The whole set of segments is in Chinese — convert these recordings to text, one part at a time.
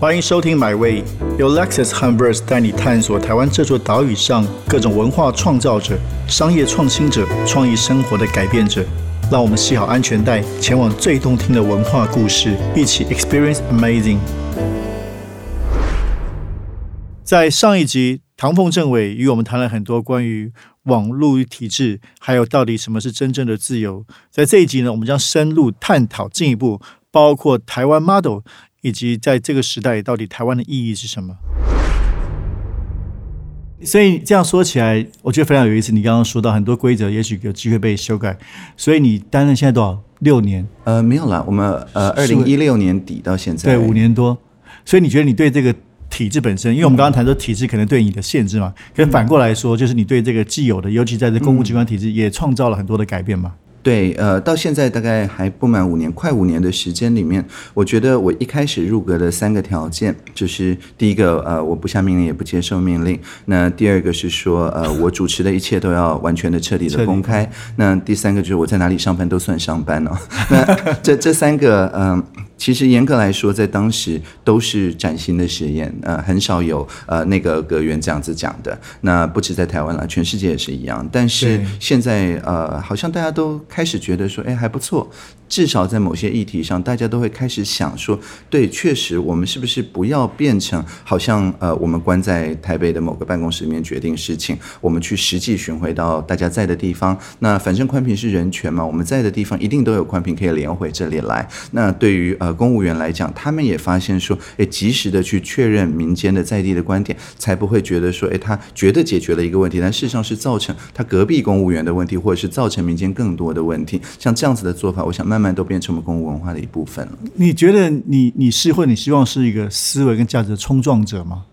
欢迎收听 My Way，由 Lexus h u m b e r s 带你探索台湾这座岛屿上各种文化创造者、商业创新者、创意生活的改变者。让我们系好安全带，前往最动听的文化故事，一起 Experience Amazing。在上一集，唐凤政委与我们谈了很多关于网络体制，还有到底什么是真正的自由。在这一集呢，我们将深入探讨进一步，包括台湾 model，以及在这个时代到底台湾的意义是什么。所以这样说起来，我觉得非常有意思。你刚刚说到很多规则，也许有机会被修改。所以你担任现在多少？六年？呃，没有了，我们呃，二零一六年底到现在，对，五年多。所以你觉得你对这个？体制本身，因为我们刚刚谈说体制可能对你的限制嘛，可反过来说，就是你对这个既有的，尤其在这公务机关体制，也创造了很多的改变嘛。对，呃，到现在大概还不满五年，快五年的时间里面，我觉得我一开始入阁的三个条件，就是第一个，呃，我不下命令也不接受命令；那第二个是说，呃，我主持的一切都要完全的、彻底的公开；那第三个就是我在哪里上班都算上班哦。那这这三个，嗯。其实严格来说，在当时都是崭新的实验，呃，很少有呃那个格员这样子讲的。那不止在台湾了，全世界也是一样。但是现在呃，好像大家都开始觉得说，哎，还不错。至少在某些议题上，大家都会开始想说，对，确实，我们是不是不要变成好像呃，我们关在台北的某个办公室里面决定事情，我们去实际巡回到大家在的地方。那反正宽屏是人权嘛，我们在的地方一定都有宽屏可以连回这里来。那对于呃公务员来讲，他们也发现说，诶，及时的去确认民间的在地的观点，才不会觉得说，诶，他觉得解决了一个问题，但事实上是造成他隔壁公务员的问题，或者是造成民间更多的问题。像这样子的做法，我想慢。慢都变成我们公务文化的一部分了。你觉得你你是或你希望是一个思维跟价值的冲撞者吗？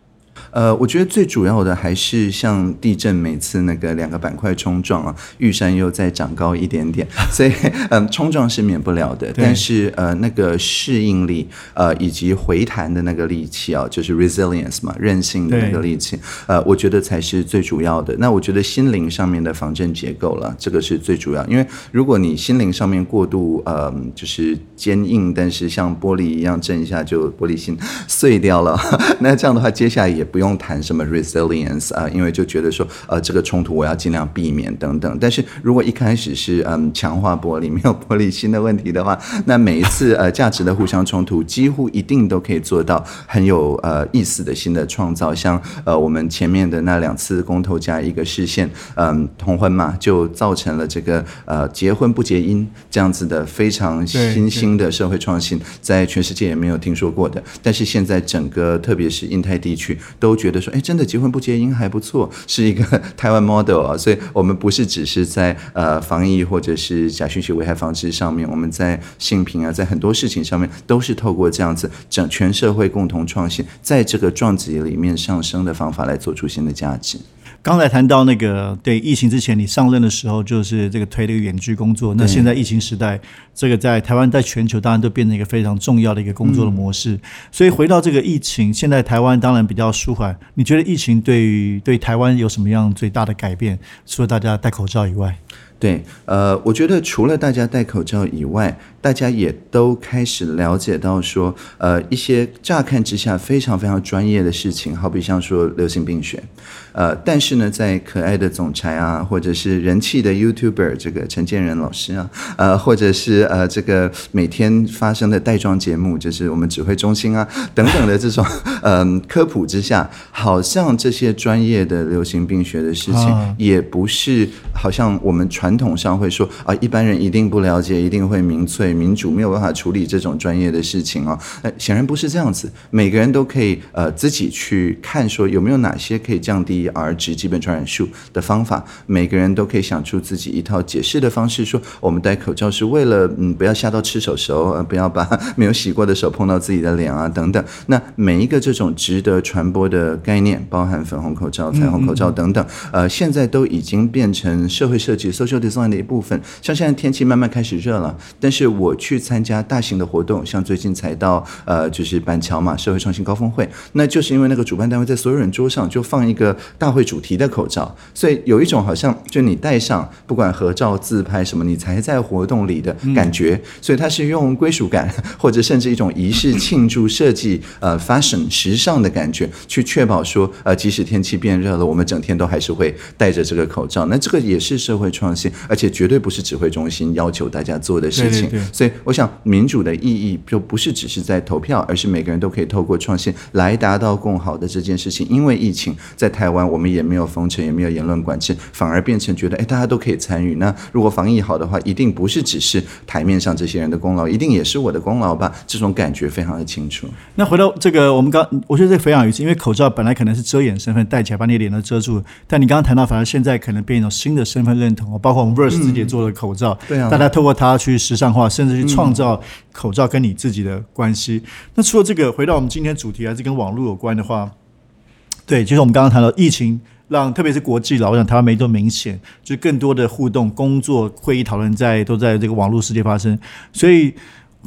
呃，我觉得最主要的还是像地震，每次那个两个板块冲撞啊，玉山又再长高一点点，所以嗯，冲撞是免不了的。但是呃，那个适应力呃以及回弹的那个力气啊，就是 resilience 嘛，韧性的那个力气，呃，我觉得才是最主要的。那我觉得心灵上面的防震结构了，这个是最主要。因为如果你心灵上面过度呃就是坚硬，但是像玻璃一样震一下就玻璃心碎掉了，那这样的话接下来也不用。不用谈什么 resilience 啊，因为就觉得说，呃，这个冲突我要尽量避免等等。但是如果一开始是嗯强化玻璃没有玻璃心的问题的话，那每一次呃价值的互相冲突，几乎一定都可以做到很有呃意思的新的创造。像呃我们前面的那两次公投加一个视线，嗯同婚嘛，就造成了这个呃结婚不结姻这样子的非常新兴的社会创新，在全世界也没有听说过的。但是现在整个特别是印太地区都觉得说，哎，真的结婚不结姻还不错，是一个 台湾 model 啊，所以我们不是只是在呃防疫或者是假讯息危害防治上面，我们在性平啊，在很多事情上面都是透过这样子整全社会共同创新，在这个撞击里面上升的方法来做出新的价值。刚才谈到那个对疫情之前你上任的时候，就是这个推这个远距工作。那现在疫情时代，这个在台湾在全球当然都变成一个非常重要的一个工作的模式。所以回到这个疫情，现在台湾当然比较舒缓。你觉得疫情对于对台湾有什么样最大的改变？除了大家戴口罩以外？对，呃，我觉得除了大家戴口罩以外，大家也都开始了解到说，呃，一些乍看之下非常非常专业的事情，好比像说流行病学，呃，但是呢，在可爱的总裁啊，或者是人气的 YouTuber 这个陈建仁老师啊，呃，或者是呃这个每天发生的带妆节目，就是我们指挥中心啊等等的这种嗯 科普之下，好像这些专业的流行病学的事情，也不是好像我们传。传统上会说啊，一般人一定不了解，一定会民粹、民主没有办法处理这种专业的事情哦。那显然不是这样子，每个人都可以呃自己去看，说有没有哪些可以降低 R 值基本传染数的方法。每个人都可以想出自己一套解释的方式，说我们戴口罩是为了嗯不要吓到吃手手，呃不要把没有洗过的手碰到自己的脸啊等等。那每一个这种值得传播的概念，包含粉红口罩、彩虹口罩等等，呃现在都已经变成社会设计 social design 的一部分。像现在天气慢慢开始热了，但是我去参加大型的活动，像最近才到呃就是板桥嘛社会创新高峰会，那就是因为那个主办单位在所有人桌上就放一个大会主题的口罩，所以有一种好像就你戴上不管合照自拍什么，你才在活动里的感觉，所以它是用归属感或者甚至一种仪式庆祝设计呃 fashion 时尚的感觉，去确保说呃即使天气变热了，我们整天都还是会戴着这个口罩。那这个也是社会创新，而且绝对不是指挥中心要求大家做的事情。对对对所以我想民主的意义就不是只是在投票，而是每个人都可以透过创新来达到更好的这件事情。因为疫情在台湾，我们也没有封城，也没有言论管制，反而变成觉得哎大家都可以参与。那如果防疫好的话，一定不是只是台面上这些人的功劳，一定也是我的功劳吧？这种感觉非常的清楚。那回到这个，我们刚我觉得这个非常有意思，因为口罩本来可能是遮掩身份，戴起来把你脸都遮住，但你刚刚谈到，反而现在可能变一种新的身份认同，包括我们 Verse 自己也做了口罩，对啊大家透过它去时尚化，甚至去创造口罩跟你自己的关系。那除了这个，回到我们今天主题还是跟网络有关的话，对，就是我们刚刚谈到疫情。让特别是国际了，我想台湾没多明显，就是更多的互动、工作、会议讨论在都在这个网络世界发生，所以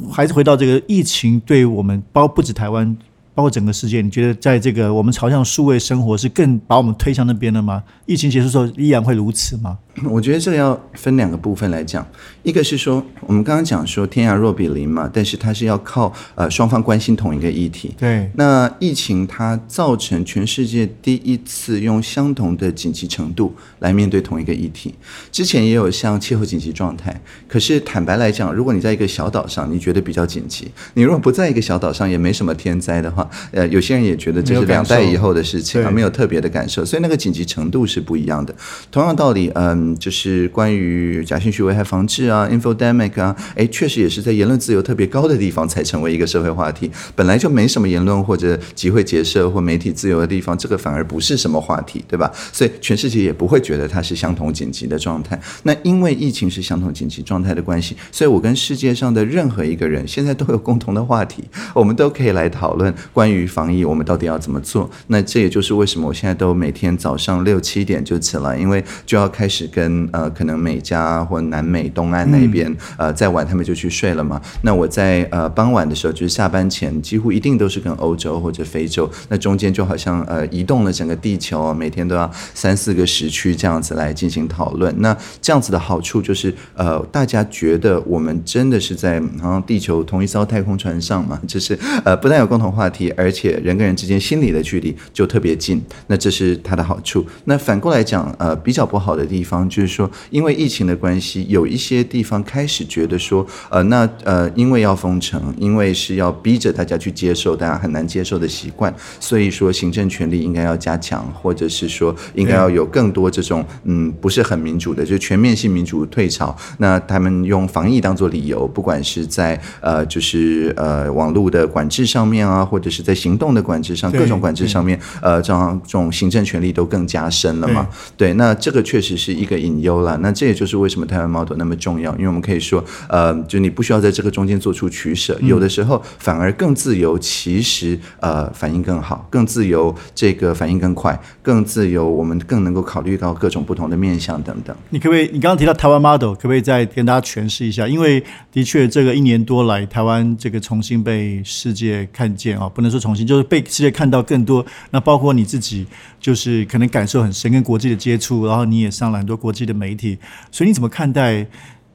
还是回到这个疫情对我们，包不止台湾，包括整个世界，你觉得在这个我们朝向数位生活是更把我们推向那边了吗？疫情结束之后依然会如此吗？我觉得这个要分两个部分来讲，一个是说我们刚刚讲说天涯若比邻嘛，但是它是要靠呃双方关心同一个议题。对，那疫情它造成全世界第一次用相同的紧急程度来面对同一个议题。之前也有像气候紧急状态，可是坦白来讲，如果你在一个小岛上，你觉得比较紧急；你如果不在一个小岛上，也没什么天灾的话，呃，有些人也觉得这是两代以后的事情啊，对没有特别的感受，所以那个紧急程度是不一样的。同样道理，嗯，就是关于假信息危害防治啊、infodemic 啊，哎，确实也是在言论自由特别高的地方才成为一个社会话题。本来就没什么言论或者集会结社或媒体自由的地方，这个反而不是什么话题，对吧？所以全世界也不会觉得它是相同紧急的状态。那因为疫情是相同紧急状态的关系，所以我跟世界上的任何一个人现在都有共同的话题，我们都可以来讨论关于防疫，我们到底要怎么做。那这也就是为什么我现在都每天早上六七点就起来，因为就要开始跟呃可能美加或南美东岸那边、呃再晚他们就去睡了嘛。那我在呃傍晚的时候，就是下班前，几乎一定都是跟欧洲或者非洲，那中间就好像呃移动了整个地球，每天都要三四个时区这样子来进行讨论。那这样子的好处就是呃大家觉得我们真的是在好像地球同一艘太空船上嘛，就是呃不但有共同话题，而且人跟人之间心理的距离就特别近。那这是它的好处。那反过来讲，呃，比较不好的地方就是说，因为疫情的关系，有一些地方开始觉得说，呃，那呃，因为要封城，因为是要逼着大家去接受大家很难接受的习惯，所以说行政权力应该要加强，或者是说应该要有更多这种嗯不是很民主的，就是全面性民主退潮。那他们用防疫当做理由，不管是在呃就是呃网络的管制上面啊，或者是在行动的管制上，各种管制上面，呃，这样这种行政权力都更加深了嘛。对，那这个确实是一个隐忧了。那这也就是为什么台湾 model 那么重要，因为我们可以说，呃，就你不需要在这个中间做出取舍，有的时候反而更自由，其实呃反应更好，更自由，这个反应更快，更自由，我们更能够考虑到各种不同的面向等等。你可不可以？你刚刚提到台湾 model，可不可以再跟大家诠释一下？因为的确，这个一年多来，台湾这个重新被世界看见啊、不能说重新，就是被世界看到更多。那包括你自己，就是可能感受很深，跟国际的接触，然后你也上了很多国际的媒体，所以你怎么看待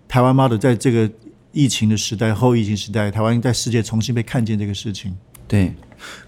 台湾 model 在这个疫情的时代、后疫情时代，台湾在世界重新被看见这个事情？对，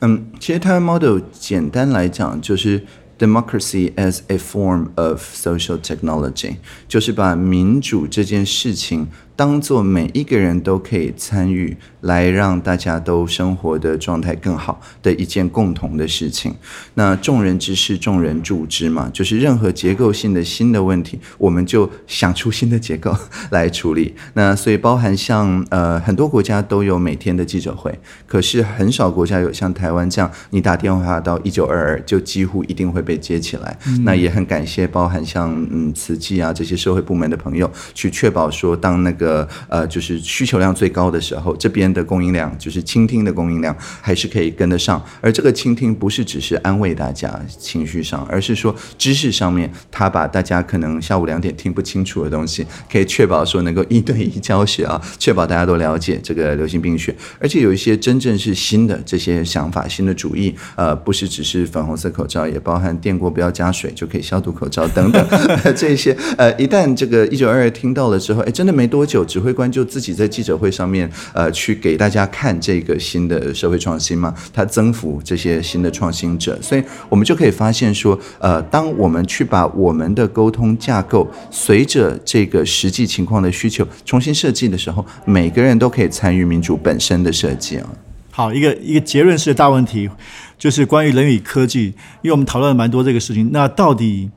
嗯，其实台湾 model 简单来讲就是 democracy as a form of social technology，就是把民主这件事情当做每一个人都可以参与，来让大家都生活的状态更好的一件共同的事情。那众人之事，众人助之嘛，就是任何结构性的新的问题，我们就想出新的结构 来处理。那所以包含像呃很多国家都有每天的记者会，可是很少国家有像台湾这样，你打电话到一九二二就几乎一定会被接起来。那也很感谢包含像嗯慈济啊这些社会部门的朋友，去确保说当那个的呃就是需求量最高的时候，这边的供应量就是倾听的供应量还是可以跟得上。而这个倾听不是只是安慰大家情绪上，而是说知识上面，他把大家可能下午两点听不清楚的东西，可以确保说能够一对一教学啊，确保大家都了解这个流行病学，而且有一些真正是新的这些想法、新的主意，呃，不是只是粉红色口罩，也包含电锅不要加水就可以消毒口罩等等 这些。呃，一旦这个一九二二听到了之后，哎，真的没多久，有指挥官就自己在记者会上面呃去给大家看这个新的社会创新嘛，他增幅这些新的创新者，所以我们就可以发现说，呃，当我们去把我们的沟通架构随着这个实际情况的需求重新设计的时候，每个人都可以参与民主本身的设计啊。好，一个一个结论式的大问题，就是关于人与科技，因为我们讨论了蛮多这个事情。那到底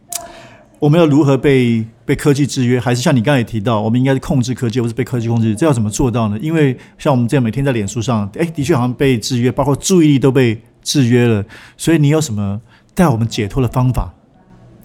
我们要如何被被科技制约，还是像你刚才也提到，我们应该是控制科技，或是被科技控制？这要怎么做到呢？因为像我们这样每天在脸书上，哎，的确好像被制约，包括注意力都被制约了。所以你有什么带我们解脱的方法？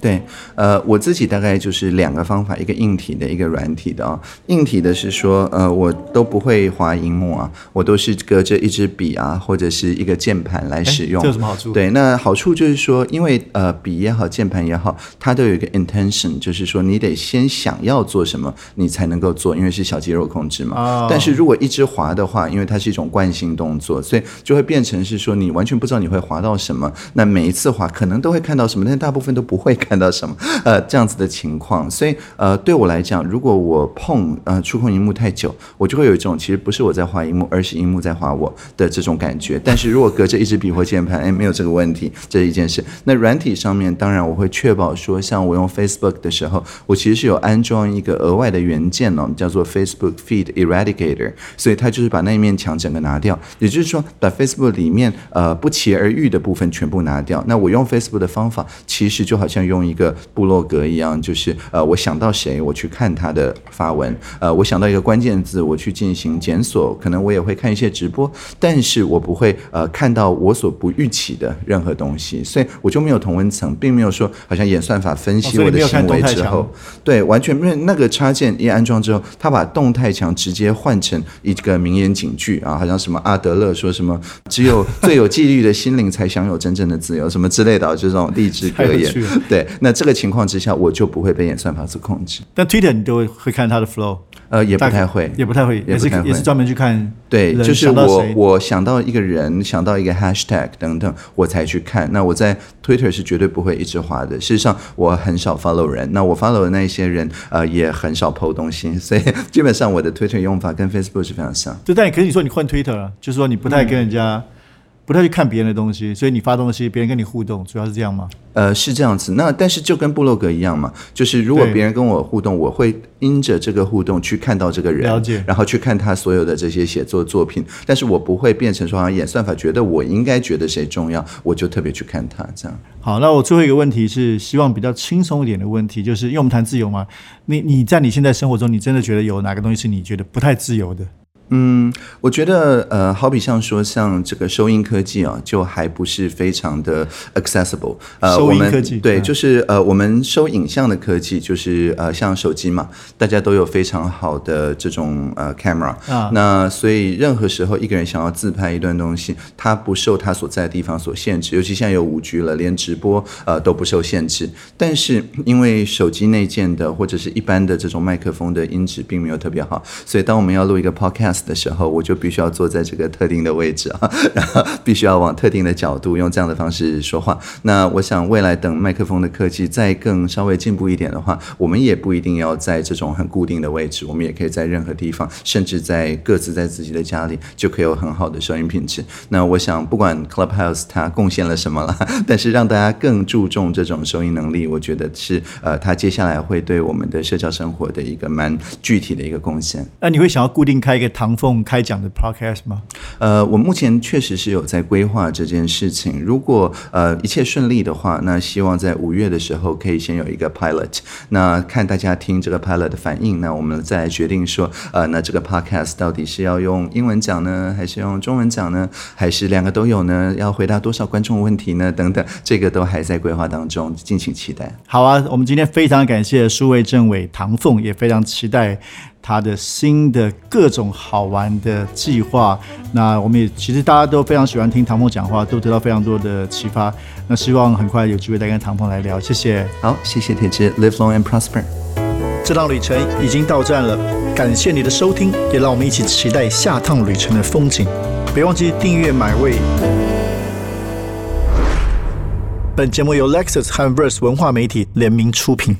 对，呃，我自己大概就是两个方法，一个硬体的，一个软体的啊。硬体的是说，呃，我都不会滑荧幕啊，我都是隔着一支笔啊，或者是一个键盘来使用。这有什么好处？对，那好处就是说，因为呃，笔也好，键盘也好，它都有一个 intention，就是说你得先想要做什么，你才能够做，因为是小肌肉控制嘛。哦。但是如果一直滑的话，因为它是一种惯性动作，所以就会变成是说你完全不知道你会滑到什么。那每一次滑可能都会看到什么，但大部分都不会看。看到什么？呃，这样子的情况，所以呃，对我来讲，如果我碰呃触控荧幕太久，我就会有一种其实不是我在划荧幕，而是荧幕在划我的这种感觉。但是如果隔着一支笔或键盘，哎，没有这个问题，这是一件事。那软体上面，当然我会确保说，像我用 Facebook 的时候，我其实是有安装一个额外的元件哦，叫做 Facebook Feed Eradicator，所以它就是把那一面墙整个拿掉，也就是说，把 Facebook 里面呃不期而遇的部分全部拿掉。那我用 Facebook 的方法，其实就好像用。一个部落格一样，就是呃，我想到谁，我去看他的发文，呃，我想到一个关键字，我去进行检索，可能我也会看一些直播，但是我不会呃看到我所不预期的任何东西，所以我就没有同温层，并没有说好像演算法分析我的行为之后，对，完全没有那个插件一安装之后，他把动态墙直接换成一个名言警句啊，好像什么阿德勒说什么，只有最有纪律的心灵才享有真正的自由，什么之类的，就这种励志格言，对。那这个情况之下，我就不会被演算法所控制。但 Twitter 你都会看它的 flow，呃，也不太会，也不太会，也是也是专门去看。对，就是我我想到一个人，想到一个 hashtag 等等，我才去看。那我在 Twitter 是绝对不会一直滑的。事实上，我很少 follow 人，那我 follow 的那一些人，呃，也很少 po 东西，所以基本上我的 Twitter 用法跟 Facebook 是非常像。对但可是你说你换 Twitter 了，就是说你不太跟人家。不太去看别人的东西，所以你发东西，别人跟你互动，主要是这样吗？呃，是这样子。那但是就跟布洛格一样嘛，就是如果别人跟我互动，我会因着这个互动去看到这个人，了解，然后去看他所有的这些写作作品。但是我不会变成说，好像演算法觉得我应该觉得谁重要，我就特别去看他这样。好，那我最后一个问题是，希望比较轻松一点的问题，就是因为我们谈自由嘛，你你在你现在生活中，你真的觉得有哪个东西是你觉得不太自由的？嗯，我觉得呃，好比像说像这个收音科技啊，就还不是非常的 accessible。呃，收音科技对，就是呃，我们收影像的科技，就是呃，像手机嘛，大家都有非常好的这种呃 camera 啊。那所以任何时候一个人想要自拍一段东西，他不受他所在的地方所限制。尤其现在有五 G 了，连直播呃都不受限制。但是因为手机内建的或者是一般的这种麦克风的音质并没有特别好，所以当我们要录一个 podcast。的时候，我就必须要坐在这个特定的位置啊，然后必须要往特定的角度用这样的方式说话。那我想未来等麦克风的科技再更稍微进步一点的话，我们也不一定要在这种很固定的位置，我们也可以在任何地方，甚至在各自在自己的家里，就可以有很好的收音品质。那我想，不管 Clubhouse 它贡献了什么了，但是让大家更注重这种收音能力，我觉得是呃，它接下来会对我们的社交生活的一个蛮具体的一个贡献。那你会想要固定开一个？唐凤开讲的 podcast 吗？呃，我目前确实是有在规划这件事情。如果呃一切顺利的话，那希望在五月的时候可以先有一个 pilot。那看大家听这个 pilot 的反应，那我们再决定说，呃，那这个 podcast 到底是要用英文讲呢，还是用中文讲呢，还是两个都有呢？要回答多少观众问题呢？等等，这个都还在规划当中，敬请期待。好啊，我们今天非常感谢数位政委唐凤，也非常期待。他的新的各种好玩的计划。那我们也其实大家都非常喜欢听唐鹏讲话，都得到非常多的启发。那希望很快有机会再跟唐鹏来聊，谢谢。好，谢谢铁志，Live long and prosper。这趟旅程已经到站了，感谢你的收听，也让我们一起期待下趟旅程的风景。别忘记订阅买位。本节目由 Lexus 和 Verse 文化媒体联名出品。